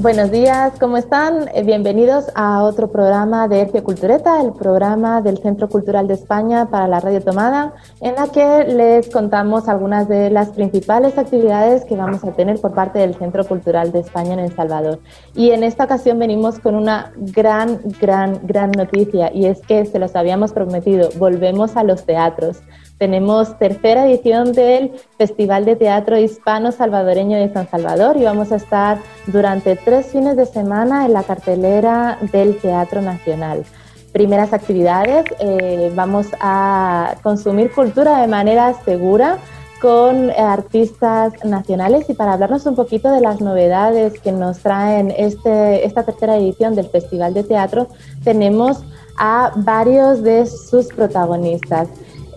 Buenos días, ¿cómo están? Eh, bienvenidos a otro programa de Ercio Cultureta, el programa del Centro Cultural de España para la Radio Tomada, en la que les contamos algunas de las principales actividades que vamos a tener por parte del Centro Cultural de España en El Salvador. Y en esta ocasión venimos con una gran, gran, gran noticia, y es que se los habíamos prometido, volvemos a los teatros. Tenemos tercera edición del Festival de Teatro Hispano Salvadoreño de San Salvador y vamos a estar durante tres fines de semana en la cartelera del Teatro Nacional. Primeras actividades, eh, vamos a consumir cultura de manera segura con artistas nacionales y para hablarnos un poquito de las novedades que nos traen este, esta tercera edición del Festival de Teatro, tenemos a varios de sus protagonistas.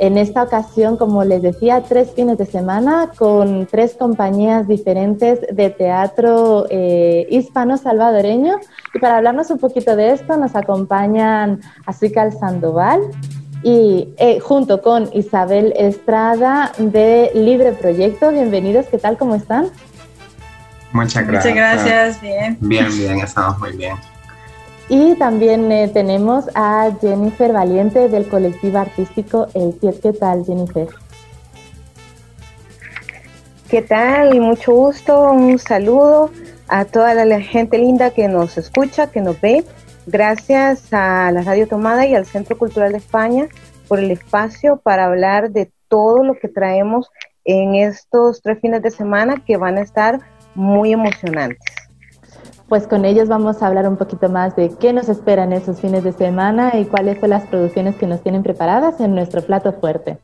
En esta ocasión, como les decía, tres fines de semana con tres compañías diferentes de teatro eh, hispano-salvadoreño. Y para hablarnos un poquito de esto, nos acompañan Azuical Sandoval y eh, junto con Isabel Estrada de Libre Proyecto. Bienvenidos, ¿qué tal? ¿Cómo están? Muchas gracias. Muchas gracias, bien. Bien, bien, estamos muy bien. Y también eh, tenemos a Jennifer Valiente del colectivo artístico El Tiet. ¿Qué tal, Jennifer? ¿Qué tal? Mucho gusto, un saludo a toda la gente linda que nos escucha, que nos ve. Gracias a la Radio Tomada y al Centro Cultural de España por el espacio para hablar de todo lo que traemos en estos tres fines de semana que van a estar muy emocionantes pues con ellos vamos a hablar un poquito más de qué nos esperan esos fines de semana y cuáles son las producciones que nos tienen preparadas en nuestro plato fuerte.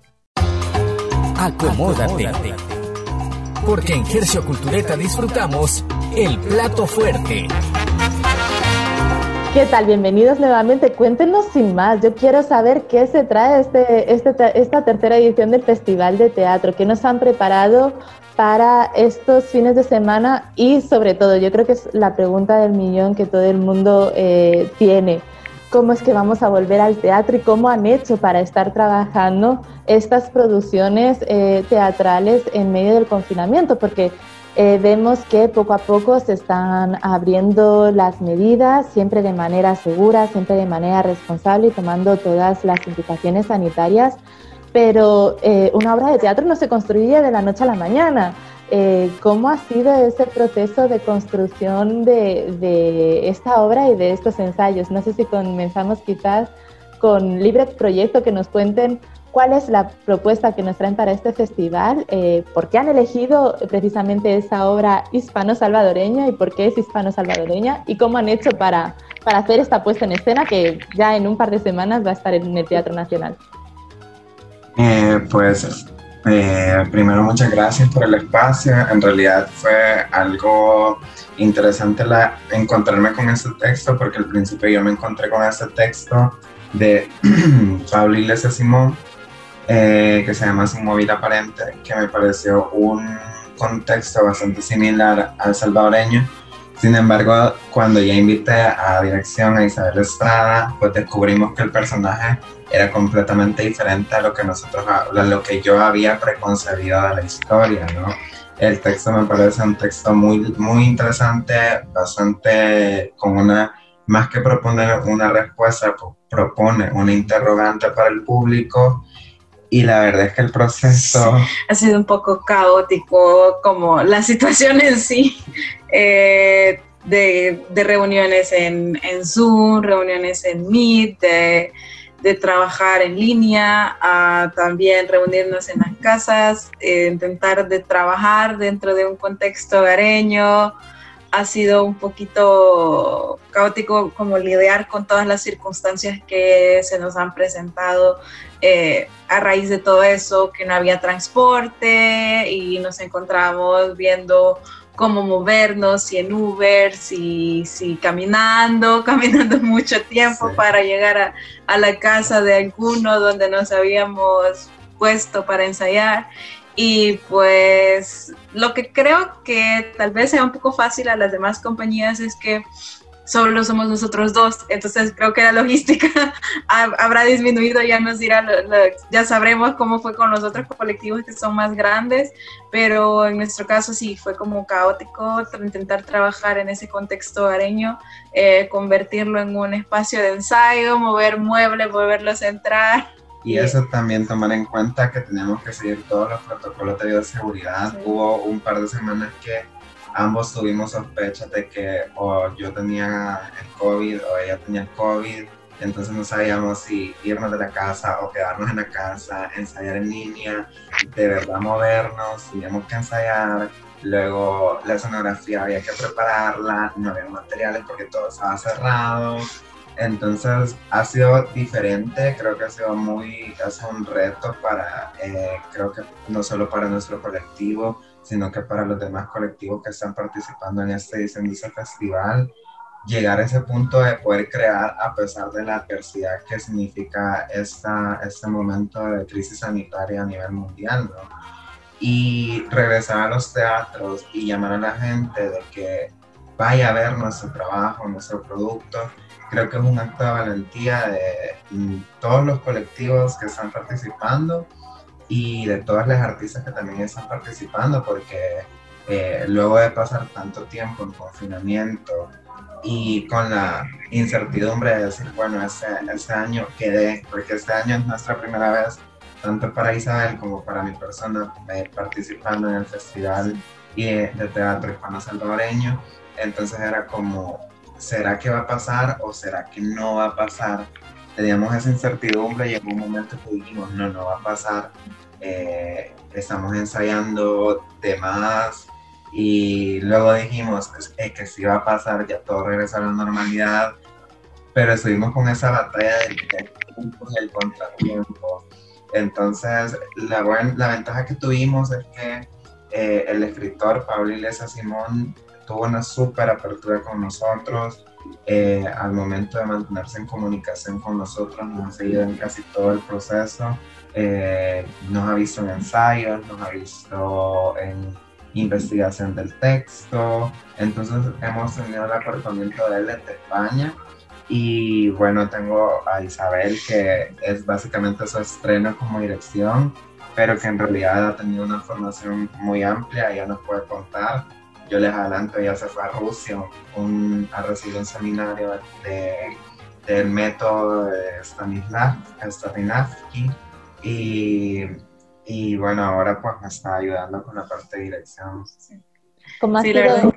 Acomódate. Porque en Gercio Cultureta disfrutamos el plato fuerte. ¿Qué tal? Bienvenidos nuevamente. Cuéntenos sin más. Yo quiero saber qué se trae este, este, esta tercera edición del Festival de Teatro. ¿Qué nos han preparado para estos fines de semana? Y sobre todo, yo creo que es la pregunta del millón que todo el mundo eh, tiene. ¿Cómo es que vamos a volver al teatro y cómo han hecho para estar trabajando estas producciones eh, teatrales en medio del confinamiento? Porque eh, vemos que poco a poco se están abriendo las medidas, siempre de manera segura, siempre de manera responsable y tomando todas las indicaciones sanitarias, pero eh, una obra de teatro no se construye de la noche a la mañana. Eh, ¿Cómo ha sido ese proceso de construcción de, de, esta obra y de estos ensayos? No sé si comenzamos quizás con Libre Proyecto, que nos cuenten cuál es la propuesta que nos traen para este festival, eh, por qué han elegido precisamente esa obra hispano-salvadoreña y por qué es hispano-salvadoreña y cómo han hecho para, para hacer esta puesta en escena que ya en un par de semanas va a estar en el Teatro Nacional. Eh, pues eh, primero muchas gracias por el espacio. En realidad fue algo interesante la, encontrarme con ese texto porque al principio yo me encontré con ese texto de Pablo Iglesias Simón eh, que se llama Sin Móvil Aparente, que me pareció un contexto bastante similar al salvadoreño. Sin embargo, cuando ya invité a dirección a Isabel Estrada, pues descubrimos que el personaje era completamente diferente a lo que nosotros, a lo que yo había preconcebido de la historia, ¿no? El texto me parece un texto muy, muy interesante, bastante con una, más que proponer una respuesta, pues, propone una interrogante para el público y la verdad es que el proceso... Ha sido un poco caótico, como la situación en sí, eh, de, reuniones en, Zoom, reuniones en Meet, de, trabajar en línea, también reunirnos en las casas, eh, intentar de trabajar dentro de un contexto hogareño, ha sido un poquito caótico como lidiar con todas las circunstancias que se nos han presentado eh, a raíz de todo eso, que no había transporte y nos encontramos viendo cómo movernos, si en Uber, si, si caminando, caminando mucho tiempo para llegar a, a, la casa de alguno donde nos habíamos puesto para ensayar. Y pues lo que creo que tal vez sea un poco fácil a las demás compañías es que solo somos nosotros dos, entonces creo que la logística habrá disminuido, ya nos dirá, ya sabremos cómo fue con los otros colectivos que son más grandes, pero en nuestro caso sí fue como caótico intentar trabajar en ese contexto areño, eh, convertirlo en un espacio de ensayo, mover muebles, volverlos a entrar. Y eso también tomar en cuenta que tenemos que seguir todos los protocolos de bioseguridad. Hubo un par de semanas que ambos tuvimos sospechas de que o yo tenía el COVID o ella tenía el COVID, entonces no sabíamos si irnos de la casa o quedarnos en la casa, ensayar en línea, de verdad movernos, teníamos que ensayar, luego la escenografía había que prepararla, no había materiales porque todo estaba cerrado, entonces ha sido diferente, creo que ha sido muy, sido un reto para, eh, creo que no solo para nuestro colectivo, sino que para los demás colectivos que están participando en este diseño festival, llegar a ese punto de poder crear a pesar de la adversidad que significa esta, este momento de crisis sanitaria a nivel mundial, ¿no? Y regresar a los teatros y llamar a la gente de que vaya a ver nuestro trabajo, nuestro producto, creo que es un acto de valentía de todos los colectivos que están participando y de todas las artistas que también están participando, porque eh, luego de pasar tanto tiempo en confinamiento y con la incertidumbre de decir, bueno, este, este año quedé, porque este año es nuestra primera vez, tanto para Isabel como para mi persona, eh, participando en el festival y de, teatro hispano salvadoreño, entonces era como, ¿será que va a pasar o será que no va a pasar? teníamos esa incertidumbre y en un momento que dijimos, no, no va a pasar, eh, estamos ensayando temas y luego dijimos que, que sí va a pasar, ya todo regresa a la normalidad, pero estuvimos con esa batalla del tiempo y el contratiempo. Entonces, la, la ventaja que tuvimos es que eh, el escritor Pablo Iglesias Simón tuvo una súper apertura con nosotros, eh, al momento de mantenerse en comunicación con nosotros, nos ha seguido en casi todo el proceso, eh, nos ha visto en ensayos, nos ha visto en investigación del texto, entonces hemos tenido el aportamiento de él desde España y bueno, tengo a Isabel que es básicamente su estreno como dirección, pero que en realidad ha tenido una formación muy amplia, ella nos puede contar yo les adelanto, ella se fue a Rusia a recibir un seminario de, del método de Stanislav, Stanislavski y, y, bueno, ahora pues me está ayudando con la parte de dirección. ¿Cómo ha, sido,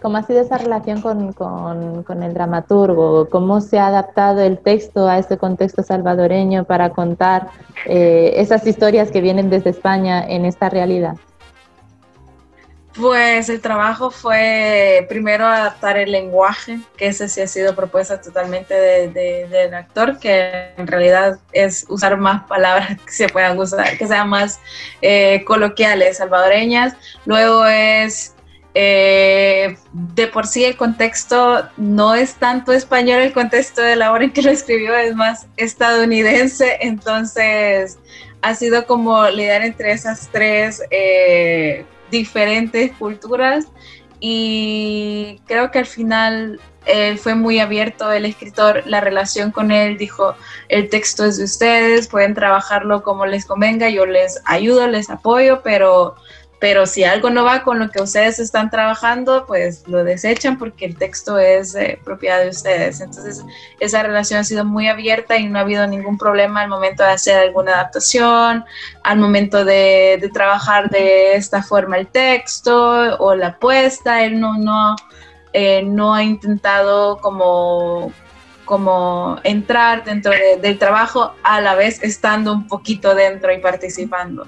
¿cómo ha sido esa relación con, con, con, el dramaturgo? ¿Cómo se ha adaptado el texto a este contexto salvadoreño para contar eh, esas historias que vienen desde España en esta realidad? Pues el trabajo fue primero adaptar el lenguaje, que ese sí ha sido propuesta totalmente del actor, que en realidad es usar más palabras que se puedan usar, que sean más eh, coloquiales, salvadoreñas. Luego es eh, de por sí el contexto no es tanto español, el contexto de la obra en que lo escribió es más estadounidense, entonces ha sido como lidiar entre esas tres eh, diferentes culturas y creo que al final eh, fue muy abierto el escritor, la relación con él, dijo, el texto es de ustedes, pueden trabajarlo como les convenga, yo les ayudo, les apoyo, pero pero si algo no va con lo que ustedes están trabajando, pues lo desechan porque el texto es eh, propiedad de ustedes. Entonces, esa relación ha sido muy abierta y no ha habido ningún problema al momento de hacer alguna adaptación, al momento de, trabajar de esta forma el texto o la puesta. Él no, no, eh, no ha intentado como como entrar dentro del trabajo a la vez estando un poquito dentro y participando.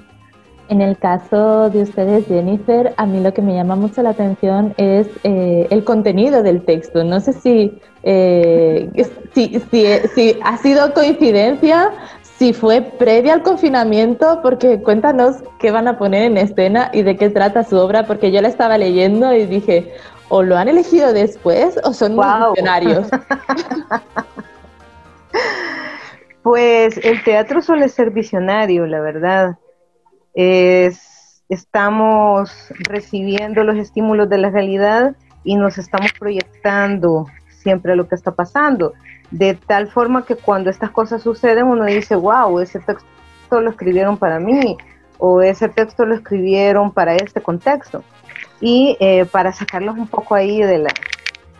En el caso de ustedes, Jennifer, a mí lo que me llama mucho la atención es eh, el contenido del texto. No sé si, eh, si, si, ha sido coincidencia, si fue previa al confinamiento, porque cuéntanos qué van a poner en escena y de qué trata su obra, porque yo la estaba leyendo y dije, o lo han elegido después o son wow. visionarios. pues el teatro suele ser visionario, la verdad. Es, estamos recibiendo los estímulos de la realidad y nos estamos proyectando siempre lo que está pasando. De tal forma que cuando estas cosas suceden uno dice, wow, ese texto lo escribieron para mí o ese texto lo escribieron para este contexto. Y eh, para sacarlos un poco ahí de la,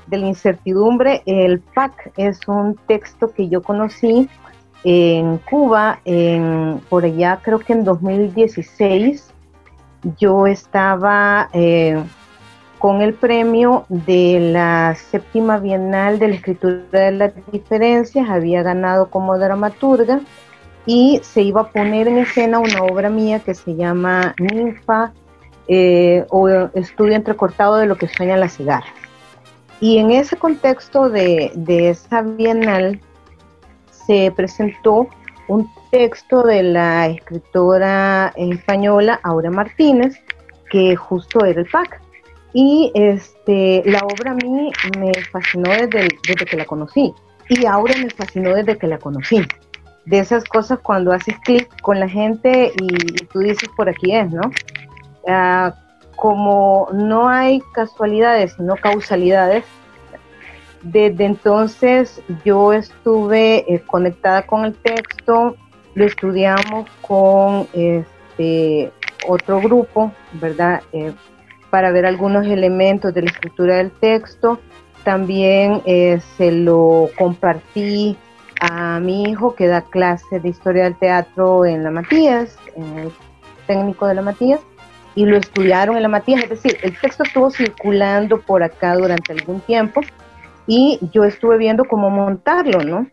de la incertidumbre, el PAC es un texto que yo conocí en Cuba, en, por allá creo que en 2016. Yo estaba eh, con el premio de la séptima Bienal de la Escritura de las Diferencias, había ganado como dramaturga y se iba a poner en escena una obra mía que se llama Ninfa eh, o Estudio entrecortado de lo que sueña la cigarra. Y en ese contexto de, de esa Bienal se presentó un texto de la escritora española Aura Martínez, que justo era el PAC. Y este, la obra a mí me fascinó desde, desde que la conocí. Y ahora me fascinó desde que la conocí. De esas cosas cuando haces clic con la gente y, tú dices por aquí es, ¿no? Ah, como no hay casualidades, sino causalidades, desde entonces yo estuve eh, conectada con el texto, lo estudiamos con este otro grupo, ¿verdad? Eh, para ver algunos elementos de la escritura del texto. También eh, se lo compartí a mi hijo que da clase de historia del teatro en la Matías, en el técnico de la Matías, y lo estudiaron en la Matías. Es decir, el texto estuvo circulando por acá durante algún tiempo y yo estuve viendo cómo montarlo, ¿no?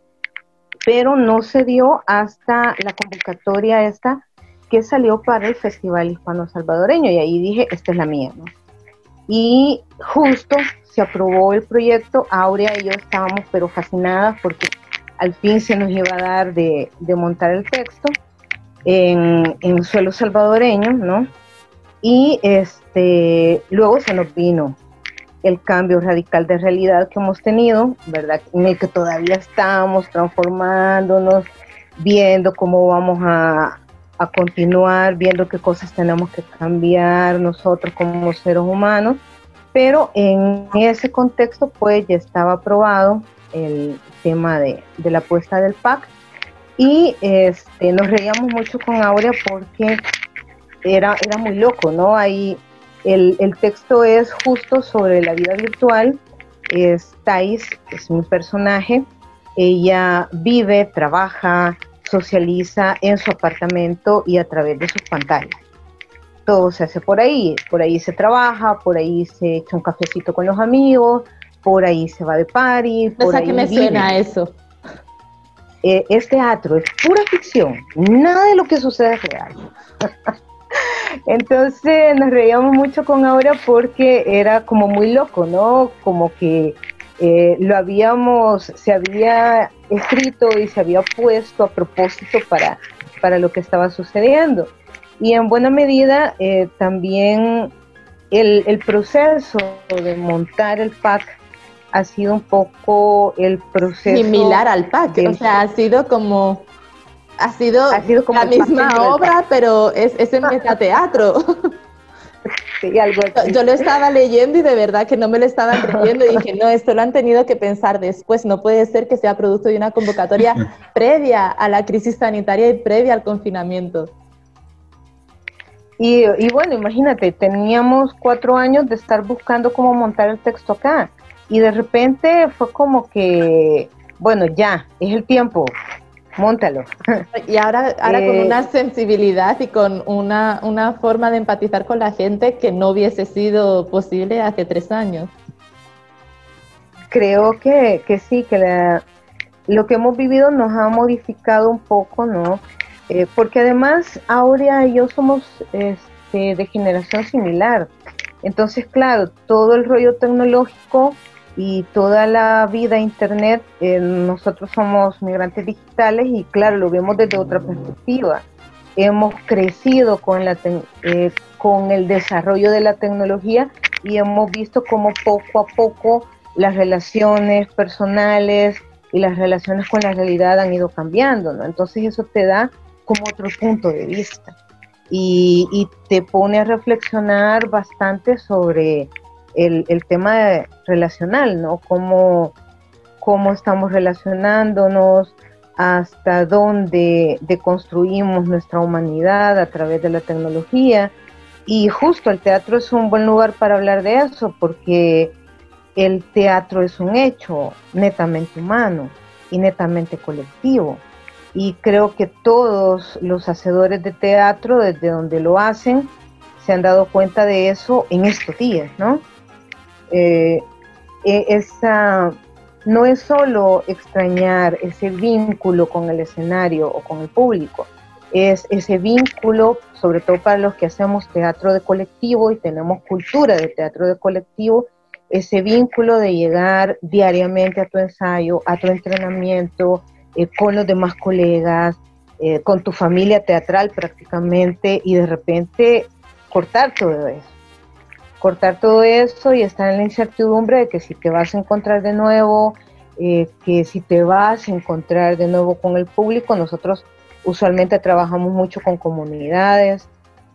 Pero no se dio hasta la convocatoria esta que salió para el Festival Hispano Salvadoreño y ahí dije, esta es la mía, ¿no? Y justo se aprobó el proyecto, Aurea y yo estábamos pero fascinadas porque al fin se nos iba a dar de, montar el texto en, en suelo salvadoreño, ¿no? Y este, luego se nos vino el cambio radical de realidad que hemos tenido, ¿verdad? En el que todavía estamos transformándonos, viendo cómo vamos a, a continuar viendo qué cosas tenemos que cambiar nosotros como seres humanos, pero en ese contexto pues ya estaba aprobado el tema de, de la puesta del PAC y este, nos reíamos mucho con Aurea porque era, era muy loco, ¿no? Ahí el, el texto es justo sobre la vida virtual, es Thais, es un personaje, ella vive, trabaja, socializa en su apartamento y a través de sus pantallas. Todo se hace por ahí, por ahí se trabaja, por ahí se echa un cafecito con los amigos, por ahí se va de party. Por ahí me suena eso? Eh, es teatro, es pura ficción, nada de lo que sucede es real. Entonces nos reíamos mucho con Aura porque era como muy loco, ¿no? Como que eh, lo habíamos, se había escrito y se había puesto a propósito para, para lo que estaba sucediendo. Y en buena medida eh, también el, el, proceso de montar el pack ha sido un poco el proceso similar al pack, o sea, ha sido como ha sido, ha sido como la misma obra, pero es, es en metateatro. Yo lo estaba leyendo y de verdad que no me lo estaba creyendo. Y dije, no, esto lo han tenido que pensar después, no puede ser que sea producto de una convocatoria previa a la crisis sanitaria y previa al confinamiento. Y, y, bueno, imagínate, teníamos cuatro años de estar buscando cómo montar el texto acá. Y de repente fue como que, bueno, ya, es el tiempo, Móntalo. Y ahora, ahora con eh, una sensibilidad y con una, una forma de empatizar con la gente que no hubiese sido posible hace tres años. Creo que, que sí, que lo que hemos vivido nos ha modificado un poco, ¿no? Eh, porque además Aurea y yo somos este, de generación similar. Entonces, claro, todo el rollo tecnológico y toda la vida Internet, eh, nosotros somos migrantes digitales y claro, lo vemos desde otra perspectiva. Hemos crecido con, la eh, con el desarrollo de la tecnología y hemos visto cómo poco a poco las relaciones personales y las relaciones con la realidad han ido cambiando, ¿no? Entonces eso te da como otro punto de vista y, y te pone a reflexionar bastante sobre el, tema relacional, ¿no? Cómo, cómo estamos relacionándonos, hasta dónde deconstruimos nuestra humanidad a través de la tecnología. Y justo el teatro es un buen lugar para hablar de eso, porque el teatro es un hecho netamente humano y netamente colectivo. Y creo que todos los hacedores de teatro, desde donde lo hacen, se han dado cuenta de eso en estos días, ¿no? Eh, e, esa, no es solo extrañar ese vínculo con el escenario o con el público, es ese vínculo, sobre todo para los que hacemos teatro de colectivo y tenemos cultura de teatro de colectivo, ese vínculo de llegar diariamente a tu ensayo, a tu entrenamiento, eh, con los demás colegas, eh, con tu familia teatral prácticamente y de repente cortar todo eso cortar todo eso y estar en la incertidumbre de que si te vas a encontrar de nuevo, eh, que si te vas a encontrar de nuevo con el público, nosotros usualmente trabajamos mucho con comunidades,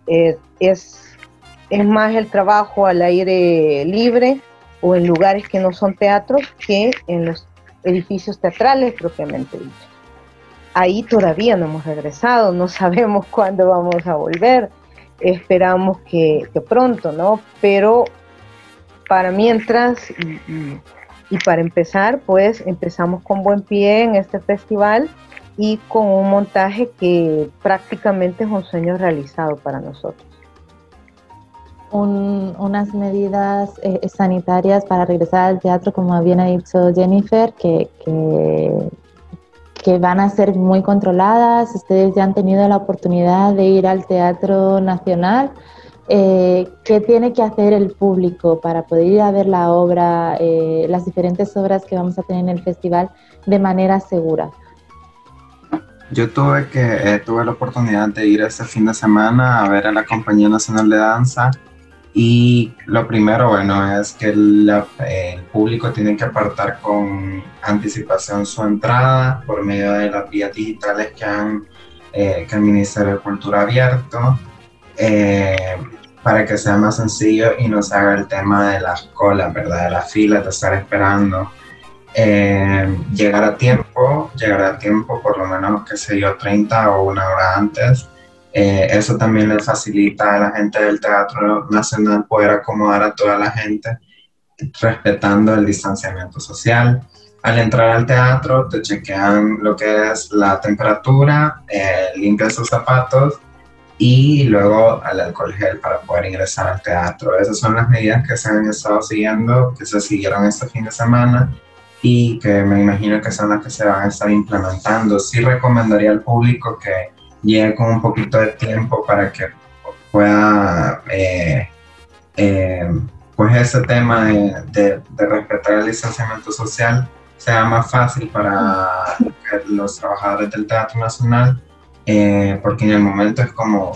es, es más el trabajo al aire libre o en lugares que no son teatros que en los edificios teatrales propiamente dicho. Ahí todavía no hemos regresado, no sabemos cuándo vamos a volver esperamos que, pronto, ¿no? Pero para mientras y, para empezar, pues empezamos con buen pie en este festival y con un montaje que prácticamente es un sueño realizado para nosotros. unas medidas eh, sanitarias para regresar al teatro, como bien ha dicho Jennifer, que, que, que van a ser muy controladas. Ustedes ya han tenido la oportunidad de ir al Teatro Nacional. Eh, ¿Qué tiene que hacer el público para poder ir a ver la obra, eh, las diferentes obras que vamos a tener en el festival de manera segura? Yo tuve, que, eh, tuve la oportunidad de ir este fin de semana a ver a la Compañía Nacional de Danza y lo primero, bueno, es que el, público tiene que apartar con anticipación su entrada por medio de las vías digitales que, han, eh, que el Ministerio de Cultura ha abierto, eh, para que sea más sencillo y no se haga el tema de las colas, ¿verdad? De las filas, de estar esperando. Eh, llegar a tiempo, llegar a tiempo, por lo menos, que sé yo, 30 o una hora antes, eh, eso también le facilita a la gente del Teatro Nacional poder acomodar a toda la gente respetando el distanciamiento social. Al entrar al teatro te chequean lo que es la temperatura, eh, sus zapatos y luego al alcohol gel para poder ingresar al teatro. Esas son las medidas que se han estado siguiendo, que se siguieron este fin de semana y que me imagino que son las que se van a estar implementando. Sí recomendaría al público que llegue con un poquito de tiempo para que pueda, eh, eh, pues ese tema de, respetar el distanciamiento social sea más fácil para los trabajadores del Teatro Nacional, eh, porque en el momento es como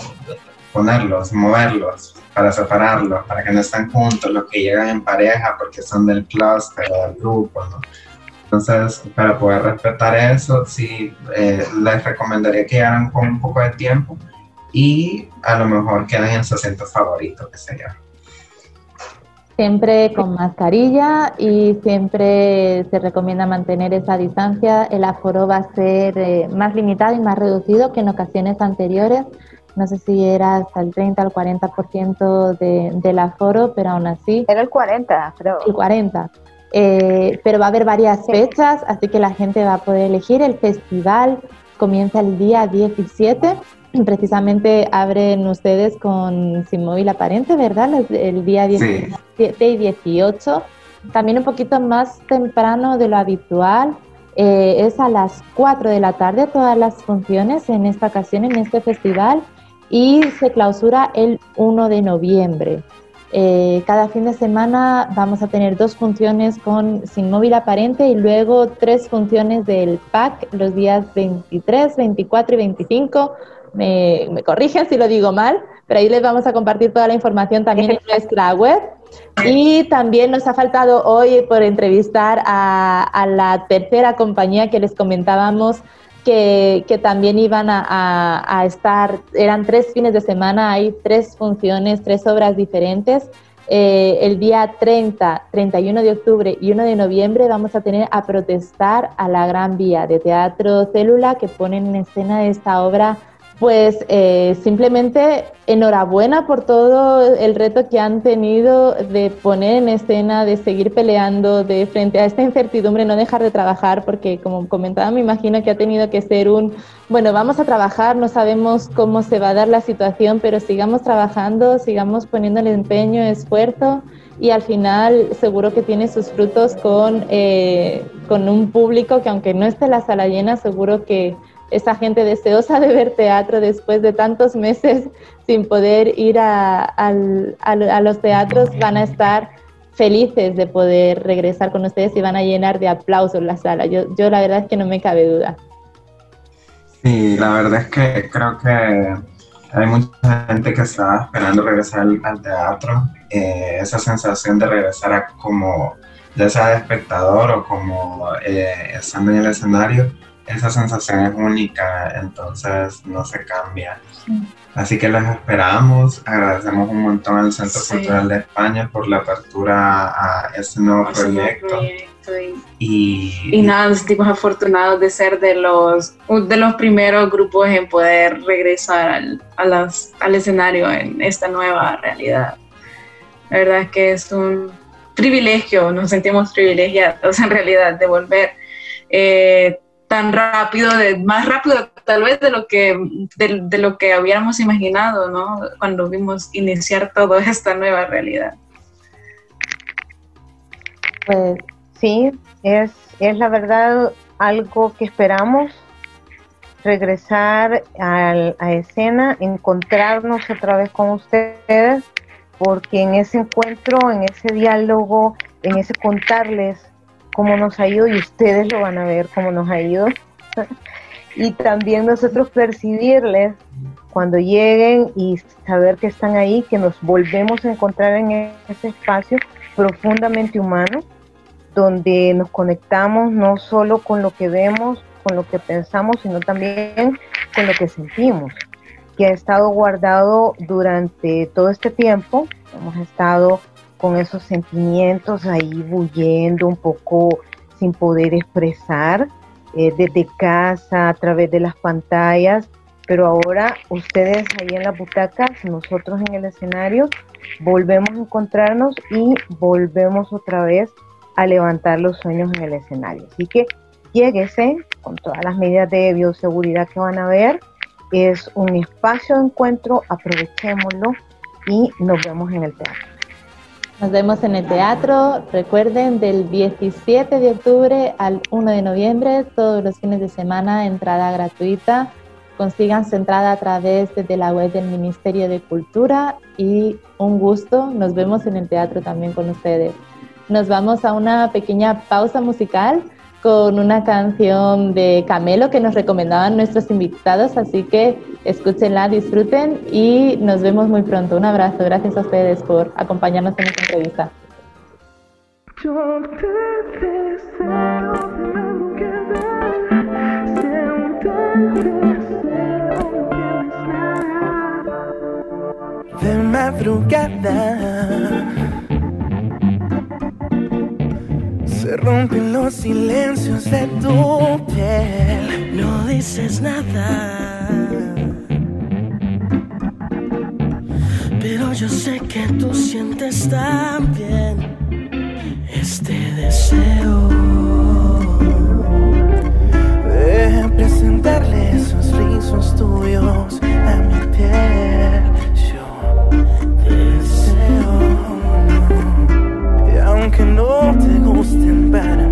ponerlos, moverlos, para separarlos, para que no estén juntos, los que llegan en pareja porque son del cluster o del grupo, ¿no? Entonces, para poder respetar eso, sí eh, les recomendaría que hagan con un poco de tiempo y a lo mejor queden en su asiento favorito, que sería. Siempre con mascarilla y siempre se recomienda mantener esa distancia. El aforo va a ser eh, más limitado y más reducido que en ocasiones anteriores. No sé si era hasta el 30 al 40% de, del aforo, pero aún así. Era el 40, creo. El 40. Eh, pero va a haber varias fechas, así que la gente va a poder elegir. El festival comienza el día 17. Precisamente abren ustedes con Sin Móvil Aparente, ¿verdad? El día 17 y 18. También un poquito más temprano de lo habitual. Eh, es a las 4 de la tarde todas las funciones en esta ocasión, en este festival, y se clausura el 1 de noviembre. Eh, cada fin de semana vamos a tener dos funciones con Sin Móvil Aparente y luego tres funciones del PAC los días 23, 24 y 25. Me, me corrigen si lo digo mal, pero ahí les vamos a compartir toda la información también en nuestra web. Y también nos ha faltado hoy por entrevistar a, a la tercera compañía que les comentábamos que, que también iban a, a, a, estar, eran tres fines de semana, hay tres funciones, tres obras diferentes. Eh, el día 30, 31 de octubre y 1 de noviembre vamos a tener a protestar a la Gran Vía de Teatro Célula que ponen en escena esta obra pues eh, simplemente enhorabuena por todo el reto que han tenido de poner en escena, de seguir peleando, de frente a esta incertidumbre, no dejar de trabajar, porque como comentaba, me imagino que ha tenido que ser un, bueno, vamos a trabajar, no sabemos cómo se va a dar la situación, pero sigamos trabajando, sigamos poniéndole empeño, esfuerzo y al final seguro que tiene sus frutos con, eh, con un público que aunque no esté la sala llena, seguro que esa gente deseosa de ver teatro después de tantos meses sin poder ir a, a, a, los teatros van a estar felices de poder regresar con ustedes y van a llenar de aplausos la sala. Yo, yo la verdad es que no me cabe duda. Sí, la verdad es que creo que hay mucha gente que está esperando regresar al, al teatro. Eh, esa sensación de regresar a como ya sea de espectador o como eh, estando en el escenario, esa sensación es única, entonces no se cambia. Sí. Así que los esperamos, agradecemos un montón al Centro sí. Cultural de España por la apertura a este nuevo proyecto. proyecto y, y, y, nada, nos sentimos afortunados de ser de los, de los primeros grupos en poder regresar al, a las, al escenario en esta nueva realidad. La verdad es que es un privilegio, nos sentimos privilegiados en realidad de volver. Eh, tan rápido, de, más rápido tal vez de lo que de, lo que habíamos imaginado, ¿no? Cuando vimos iniciar toda esta nueva realidad. Pues sí, es, es la verdad algo que esperamos, regresar al, a escena, encontrarnos otra vez con ustedes, porque en ese encuentro, en ese diálogo, en ese contarles cómo nos ha ido y ustedes lo van a ver cómo nos ha ido. y también nosotros percibirles cuando lleguen y saber que están ahí, que nos volvemos a encontrar en ese espacio profundamente humano, donde nos conectamos no solo con lo que vemos, con lo que pensamos, sino también con lo que sentimos, que ha estado guardado durante todo este tiempo. Hemos estado con esos sentimientos ahí bulliendo un poco sin poder expresar eh, desde casa, a través de las pantallas, pero ahora ustedes ahí en las butacas, nosotros en el escenario, volvemos a encontrarnos y volvemos otra vez a levantar los sueños en el escenario. Así que lléguese con todas las medidas de bioseguridad que van a ver. Es un espacio de encuentro, aprovechémoslo y nos vemos en el teatro. Nos vemos en el teatro, recuerden, del 17 de octubre al 1 de noviembre, todos los fines de semana, entrada gratuita. Consigan su entrada a través de la web del Ministerio de Cultura y un gusto, nos vemos en el teatro también con ustedes. Nos vamos a una pequeña pausa musical con una canción de Camelo que nos recomendaban nuestros invitados, así que escúchenla, disfruten y nos vemos muy pronto. Un abrazo, gracias a ustedes por acompañarnos en esta entrevista. Yo te deseo, de madrugada rompen los silencios de tu piel. No dices nada. Pero yo sé que tú sientes también este deseo de presentarle esos rizos tuyos a mi piel. Te gusten,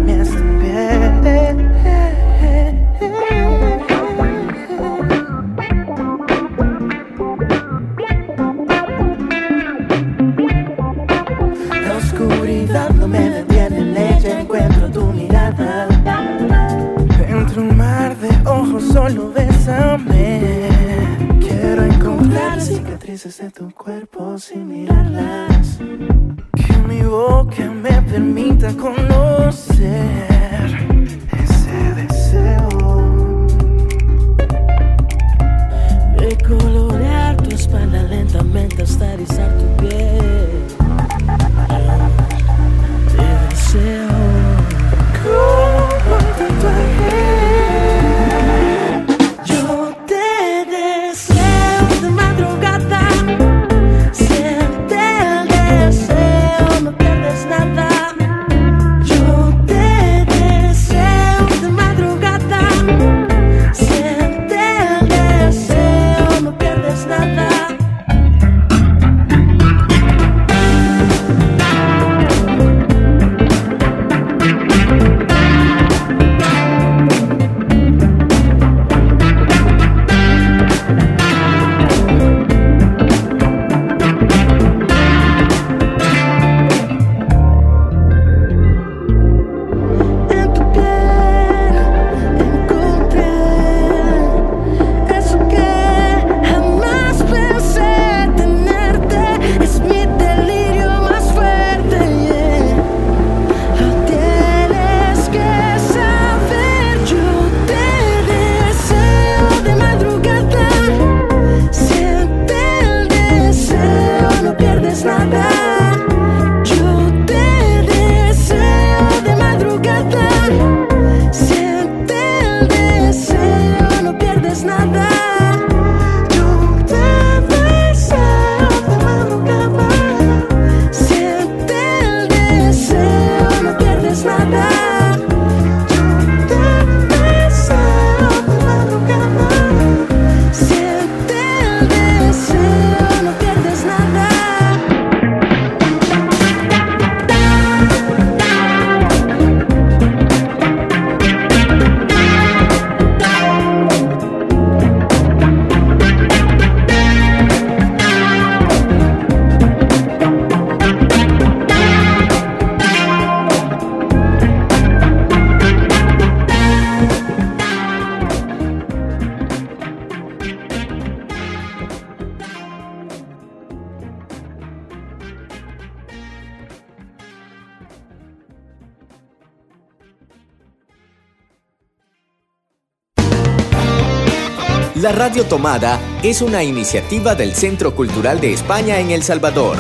La Radio Tomada es una iniciativa del Centro Cultural de España en El Salvador.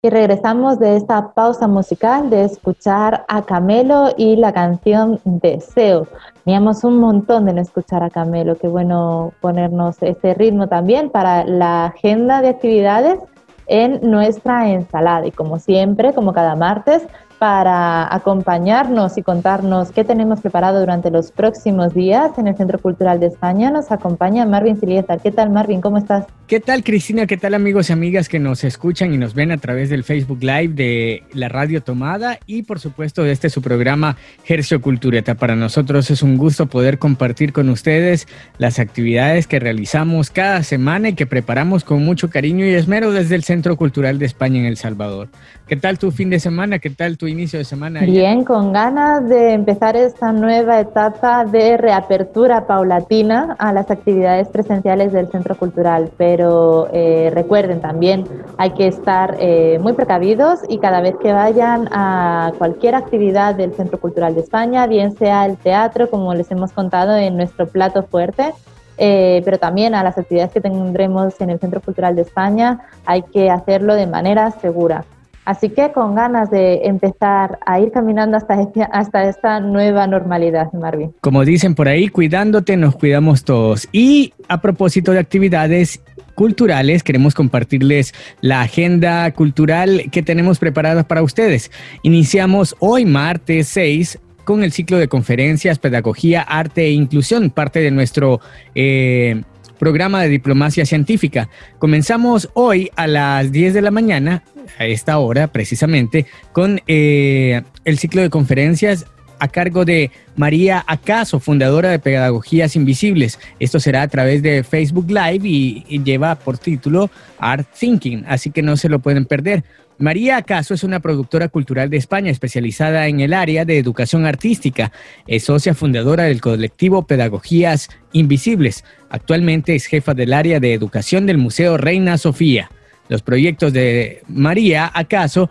Y regresamos de esta pausa musical de escuchar a Camelo y la canción Deseo. Teníamos un montón de no escuchar a Camelo, qué bueno ponernos este ritmo también para la agenda de actividades en nuestra ensalada. Y como siempre, como cada martes, para acompañarnos y contarnos qué tenemos preparado durante los próximos días en el Centro Cultural de España, nos acompaña Marvin Siliezar. ¿Qué tal, Marvin? ¿Cómo estás? ¿Qué tal, Cristina? ¿Qué tal, amigos y amigas que nos escuchan y nos ven a través del Facebook Live de la Radio Tomada y, por supuesto, de este su programa Hercio Cultureta? Para nosotros es un gusto poder compartir con ustedes las actividades que realizamos cada semana y que preparamos con mucho cariño y esmero desde el Centro Cultural de España en El Salvador. ¿Qué tal tu fin de semana? ¿Qué tal tu inicio de semana? Bien, con ganas de empezar esta nueva etapa de reapertura paulatina a las actividades presenciales del Centro Cultural. Pero eh, recuerden también, hay que estar eh, muy precavidos y cada vez que vayan a cualquier actividad del Centro Cultural de España, bien sea el teatro, como les hemos contado en nuestro plato fuerte, eh, pero también a las actividades que tendremos en el Centro Cultural de España, hay que hacerlo de manera segura. Así que con ganas de empezar a ir caminando hasta, este- hasta esta nueva normalidad, Marvin. Como dicen por ahí, cuidándote nos cuidamos todos. Y a propósito de actividades culturales, queremos compartirles la agenda cultural que tenemos preparada para ustedes. Iniciamos hoy, martes 6, con el ciclo de conferencias, pedagogía, arte e inclusión, parte de nuestro eh, programa de diplomacia científica. Comenzamos hoy a las 10 de la mañana, a esta hora precisamente, con eh, el ciclo de conferencias a cargo de María Acaso, fundadora de Pedagogías Invisibles. Esto será a través de Facebook Live y, y lleva por título Art Thinking, así que no se lo pueden perder. María Acaso es una productora cultural de España especializada en el área de educación artística. Es socia fundadora del colectivo Pedagogías Invisibles. Actualmente es jefa del área de educación del Museo Reina Sofía. Los proyectos de María Acaso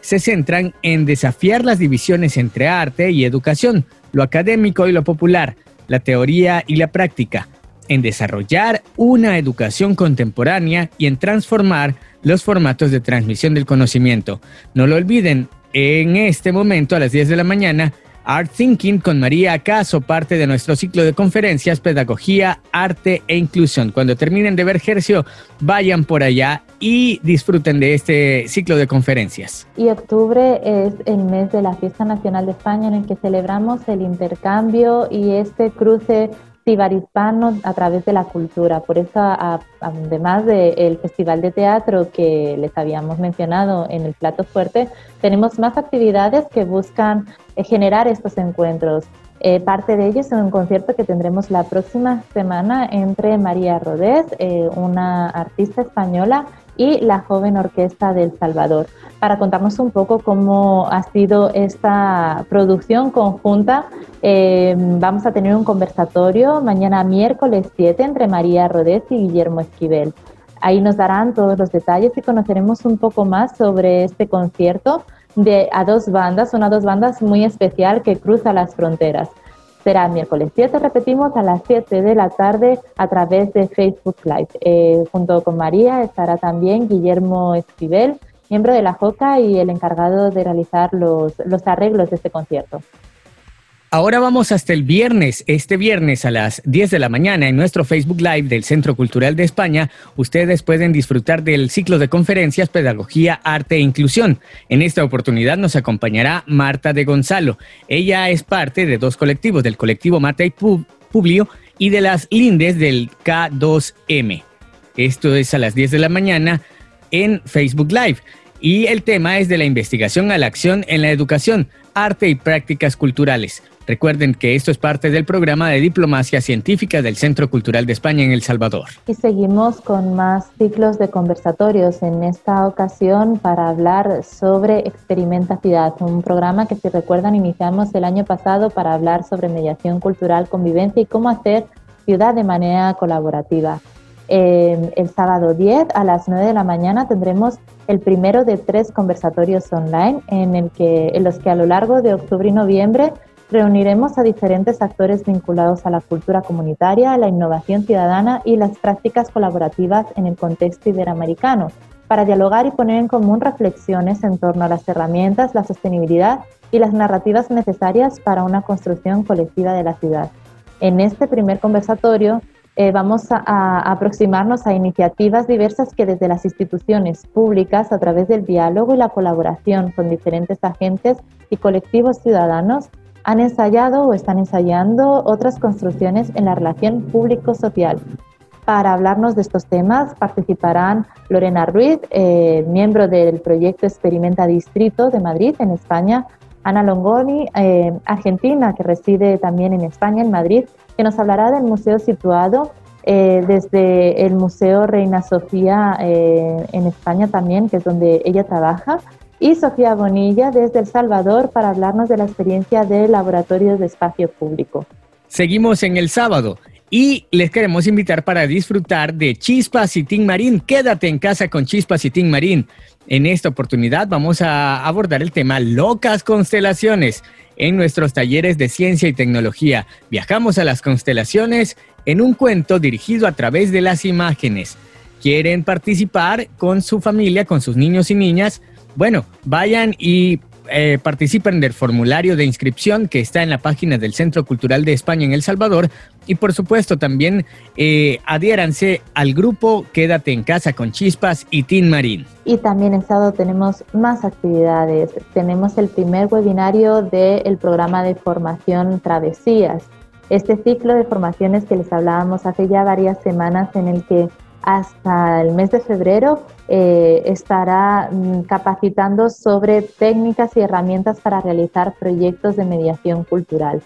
se centran en desafiar las divisiones entre arte y educación, lo académico y lo popular, la teoría y la práctica, en desarrollar una educación contemporánea y en transformar los formatos de transmisión del conocimiento. No lo olviden, en este momento a las 10 de la mañana, Art Thinking con María Acaso, parte de nuestro ciclo de conferencias Pedagogía, Arte e Inclusión. Cuando terminen de ver Gercio, vayan por allá y disfruten de este ciclo de conferencias. Y octubre es el mes de la Fiesta Nacional de España en el que celebramos el intercambio y este cruce hispano a través de la cultura. Por eso, además del Festival de Teatro que les habíamos mencionado en el plato fuerte, tenemos más actividades que buscan eh, generar estos encuentros. Eh, parte de ellos es un concierto que tendremos la próxima semana entre María Rodés, eh, una artista española, y la joven orquesta del Salvador, para contarnos un poco cómo ha sido esta producción conjunta. Eh, vamos a tener un conversatorio mañana miércoles 7 entre María Rodés y Guillermo Esquivel. Ahí nos darán todos los detalles y conoceremos un poco más sobre este concierto de a dos bandas, una dos bandas muy especial que cruza las fronteras. Será miércoles 7, repetimos, a las 7 de la tarde a través de Facebook Live. Eh, junto con María estará también Guillermo Esquivel, miembro de la JOCA y el encargado de realizar los, los arreglos de este concierto. Ahora vamos hasta el viernes. Este viernes a las 10 de la mañana en nuestro Facebook Live del Centro Cultural de España, ustedes pueden disfrutar del ciclo de conferencias Pedagogía, Arte e Inclusión. En esta oportunidad nos acompañará Marta de Gonzalo. Ella es parte de dos colectivos, del colectivo Marta y Publio y de las Lindes del K2M. Esto es a las 10 de la mañana en Facebook Live. Y el tema es de la investigación a la acción en la educación, arte y prácticas culturales. Recuerden que esto es parte del programa de diplomacia científica del Centro Cultural de España en El Salvador. Y seguimos con más ciclos de conversatorios, en esta ocasión para hablar sobre Experimenta un programa que si recuerdan iniciamos el año pasado para hablar sobre mediación cultural, convivencia y cómo hacer ciudad de manera colaborativa. El sábado 10 a las 9 de la mañana tendremos el primero de tres conversatorios online en, en los que a lo largo de octubre y noviembre reuniremos a diferentes actores vinculados a la cultura comunitaria, la innovación ciudadana y las prácticas colaborativas en el contexto iberoamericano, para dialogar y poner en común reflexiones en torno a las herramientas, la sostenibilidad y las narrativas necesarias para una construcción colectiva de la ciudad. En este primer conversatorio eh, vamos a, a, aproximarnos a iniciativas diversas que desde las instituciones públicas, a través del diálogo y la colaboración con diferentes agentes y colectivos ciudadanos, han ensayado o están ensayando otras construcciones en la relación público-social. Para hablarnos de estos temas participarán Lorena Ruiz, eh, miembro del proyecto Experimenta Distrito de Madrid, en España, Ana Longoni, eh, argentina, que reside también en España, en Madrid, que nos hablará del museo situado eh, desde el Museo Reina Sofía en España también, que es donde ella trabaja, y Sofía Bonilla desde El Salvador para hablarnos de la experiencia de laboratorios de espacio público. Seguimos en el sábado y les queremos invitar para disfrutar de Chispas y Team Marín. Quédate en casa con Chispas y Team Marín. En esta oportunidad vamos a abordar el tema locas constelaciones en nuestros talleres de ciencia y tecnología. Viajamos a las constelaciones en un cuento dirigido a través de las imágenes. ¿Quieren participar con su familia, con sus niños y niñas? Bueno, vayan y eh, participen del formulario de inscripción que está en la página del Centro Cultural de España en El Salvador y por supuesto también eh, adhiéranse al grupo Quédate en casa con Chispas y Tin Marín. Y también en sábado tenemos más actividades. Tenemos el primer webinario del programa de formación Travesías. Este ciclo de formaciones que les hablábamos hace ya varias semanas en el que hasta el mes de febrero eh, estará mm, capacitando sobre técnicas y herramientas para realizar proyectos de mediación cultural.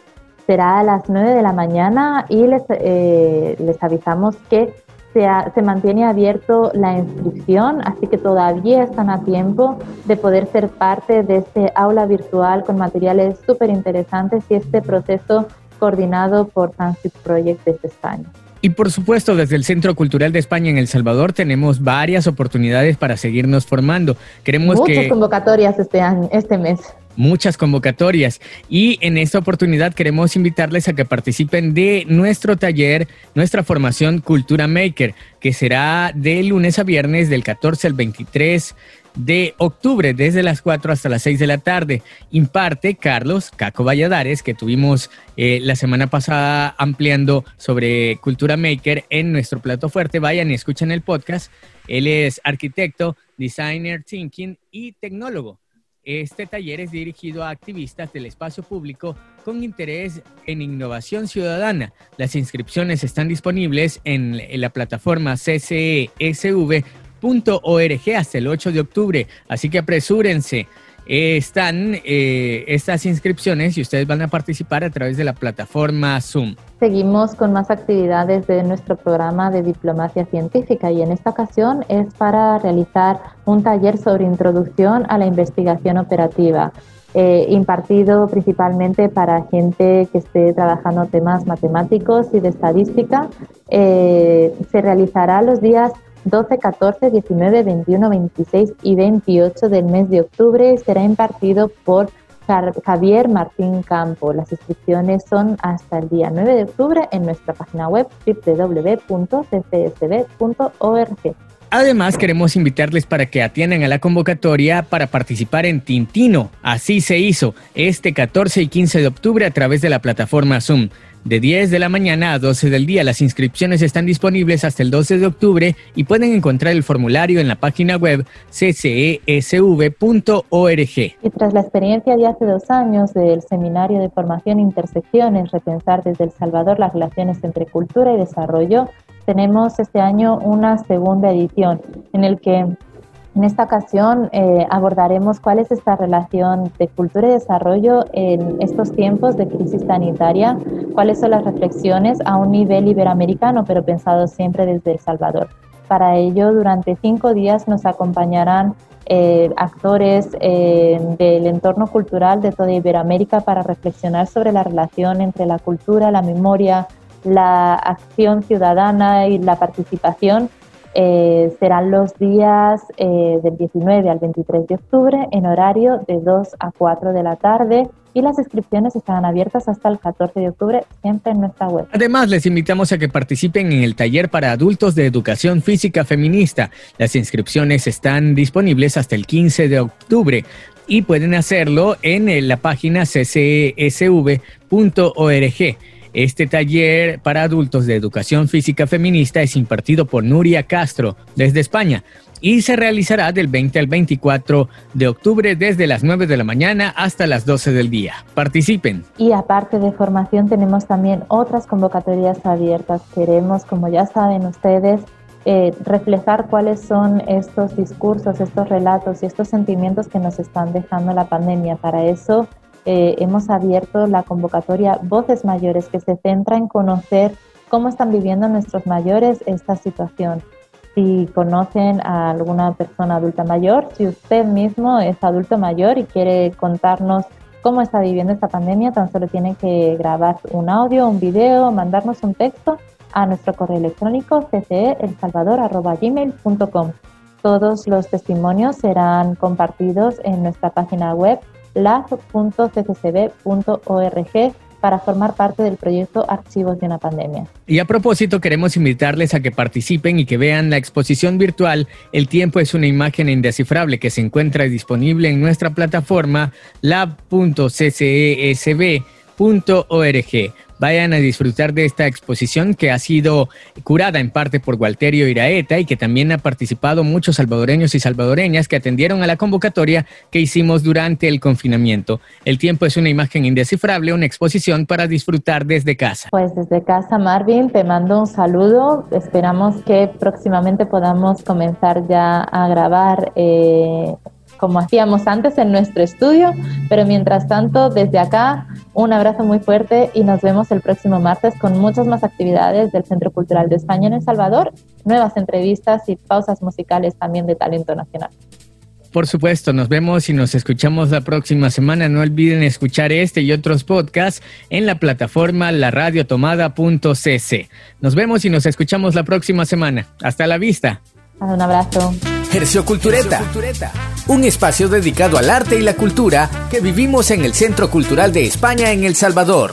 Será a las 9 de la mañana y les, eh, les avisamos que se, mantiene abierto la inscripción, así que todavía están a tiempo de poder ser parte de este aula virtual con materiales súper interesantes y este proceso coordinado por Transit Project desde España. Y por supuesto, desde el Centro Cultural de España en El Salvador tenemos varias oportunidades para seguirnos formando. Queremos Muchas convocatorias este año, este mes muchas convocatorias y en esta oportunidad queremos invitarles a que participen de nuestro taller, nuestra formación Cultura Maker, que será de lunes a viernes del 14 al 23 de octubre, desde las 4 hasta las 6 de la tarde. Imparte Carlos Caco Valladares, que tuvimos eh, la semana pasada ampliando sobre Cultura Maker en nuestro plato fuerte. Vayan y escuchen el podcast. Él es arquitecto, designer thinking y tecnólogo. Este taller es dirigido a activistas del espacio público con interés en innovación ciudadana. Las inscripciones están disponibles en, la plataforma ccesv.org hasta el 8 de octubre, así que apresúrense están eh, estas inscripciones y ustedes van a participar a través de la plataforma Zoom. Seguimos con más actividades de nuestro programa de diplomacia científica y en esta ocasión es para realizar un taller sobre introducción a la investigación operativa. Eh, impartido principalmente para gente que esté trabajando temas matemáticos y de estadística. Eh, se realizará los días 12, 14, 19, 21, 26 y 28 del mes de octubre será impartido por Javier Martín Campo. Las inscripciones son hasta el día 9 de octubre en nuestra página web www.ccsb.org. Además, queremos invitarles para que atiendan a la convocatoria para participar en Tintino. Así se hizo este 14 y 15 de octubre a través de la plataforma Zoom. De 10 de la mañana a 12 del día, las inscripciones están disponibles hasta el 12 de octubre y pueden encontrar el formulario en la página web ccesv.org. Y tras la experiencia de hace dos años del Seminario de Formación Intersecciones, Repensar desde El Salvador las relaciones entre cultura y desarrollo, tenemos este año una segunda edición en el que en esta ocasión eh, abordaremos cuál es esta relación de cultura y desarrollo en estos tiempos de crisis sanitaria, cuáles son las reflexiones a un nivel iberoamericano, pero pensado siempre desde El Salvador. Para ello, durante cinco días nos acompañarán eh, actores eh, del entorno cultural de toda Iberoamérica para reflexionar sobre la relación entre la cultura, la memoria, la acción ciudadana y la participación eh, serán los días eh, del 19 al 23 de octubre en horario de 2 a 4 de la tarde y las inscripciones estarán abiertas hasta el 14 de octubre siempre en nuestra web. Además, les invitamos a que participen en el taller para adultos de educación física feminista. Las inscripciones están disponibles hasta el 15 de octubre y pueden hacerlo en la página ccsv.org. Este taller para adultos de educación física feminista es impartido por Nuria Castro desde España y se realizará del 20 al 24 de octubre desde las 9 de la mañana hasta las 12 del día. Participen. Y aparte de formación tenemos también otras convocatorias abiertas. Queremos, como ya saben ustedes, eh, reflejar cuáles son estos discursos, estos relatos y estos sentimientos que nos están dejando la pandemia. Para eso eh, hemos abierto la convocatoria Voces Mayores, que se centra en conocer cómo están viviendo nuestros mayores esta situación. Si conocen a alguna persona adulta mayor, si usted mismo es adulto mayor y quiere contarnos cómo está viviendo esta pandemia, tan solo tiene que grabar un audio, un video, mandarnos un texto a nuestro correo electrónico cceelsalvador.gmail.com. Todos los testimonios serán compartidos en nuestra página web laz.cccb.org para formar parte del proyecto Archivos de una Pandemia. Y a propósito, queremos invitarles a que participen y que vean la exposición virtual El tiempo es una imagen indescifrable que se encuentra disponible en nuestra plataforma lab.ccsb.org vayan a disfrutar de esta exposición que ha sido curada en parte por Gualterio Iraeta y que también ha participado muchos salvadoreños y salvadoreñas que atendieron a la convocatoria que hicimos durante el confinamiento. El tiempo es una imagen indescifrable, una exposición para disfrutar desde casa. Pues desde casa, Marvin, te mando un saludo. Esperamos que próximamente podamos comenzar ya a grabar. Eh, como hacíamos antes en nuestro estudio, pero mientras tanto, desde acá Un abrazo muy fuerte y nos vemos el próximo martes con muchas más actividades del Centro Cultural de España en El Salvador, nuevas entrevistas y pausas musicales también de talento nacional. Por supuesto, nos vemos y nos escuchamos la próxima semana. No olviden escuchar este y otros podcasts en la plataforma laradiotomada.cc. Nos vemos y nos escuchamos la próxima semana. Hasta la vista. Un abrazo. Hercio Cultureta, un espacio dedicado al arte y la cultura que vivimos en el Centro Cultural de España en El Salvador.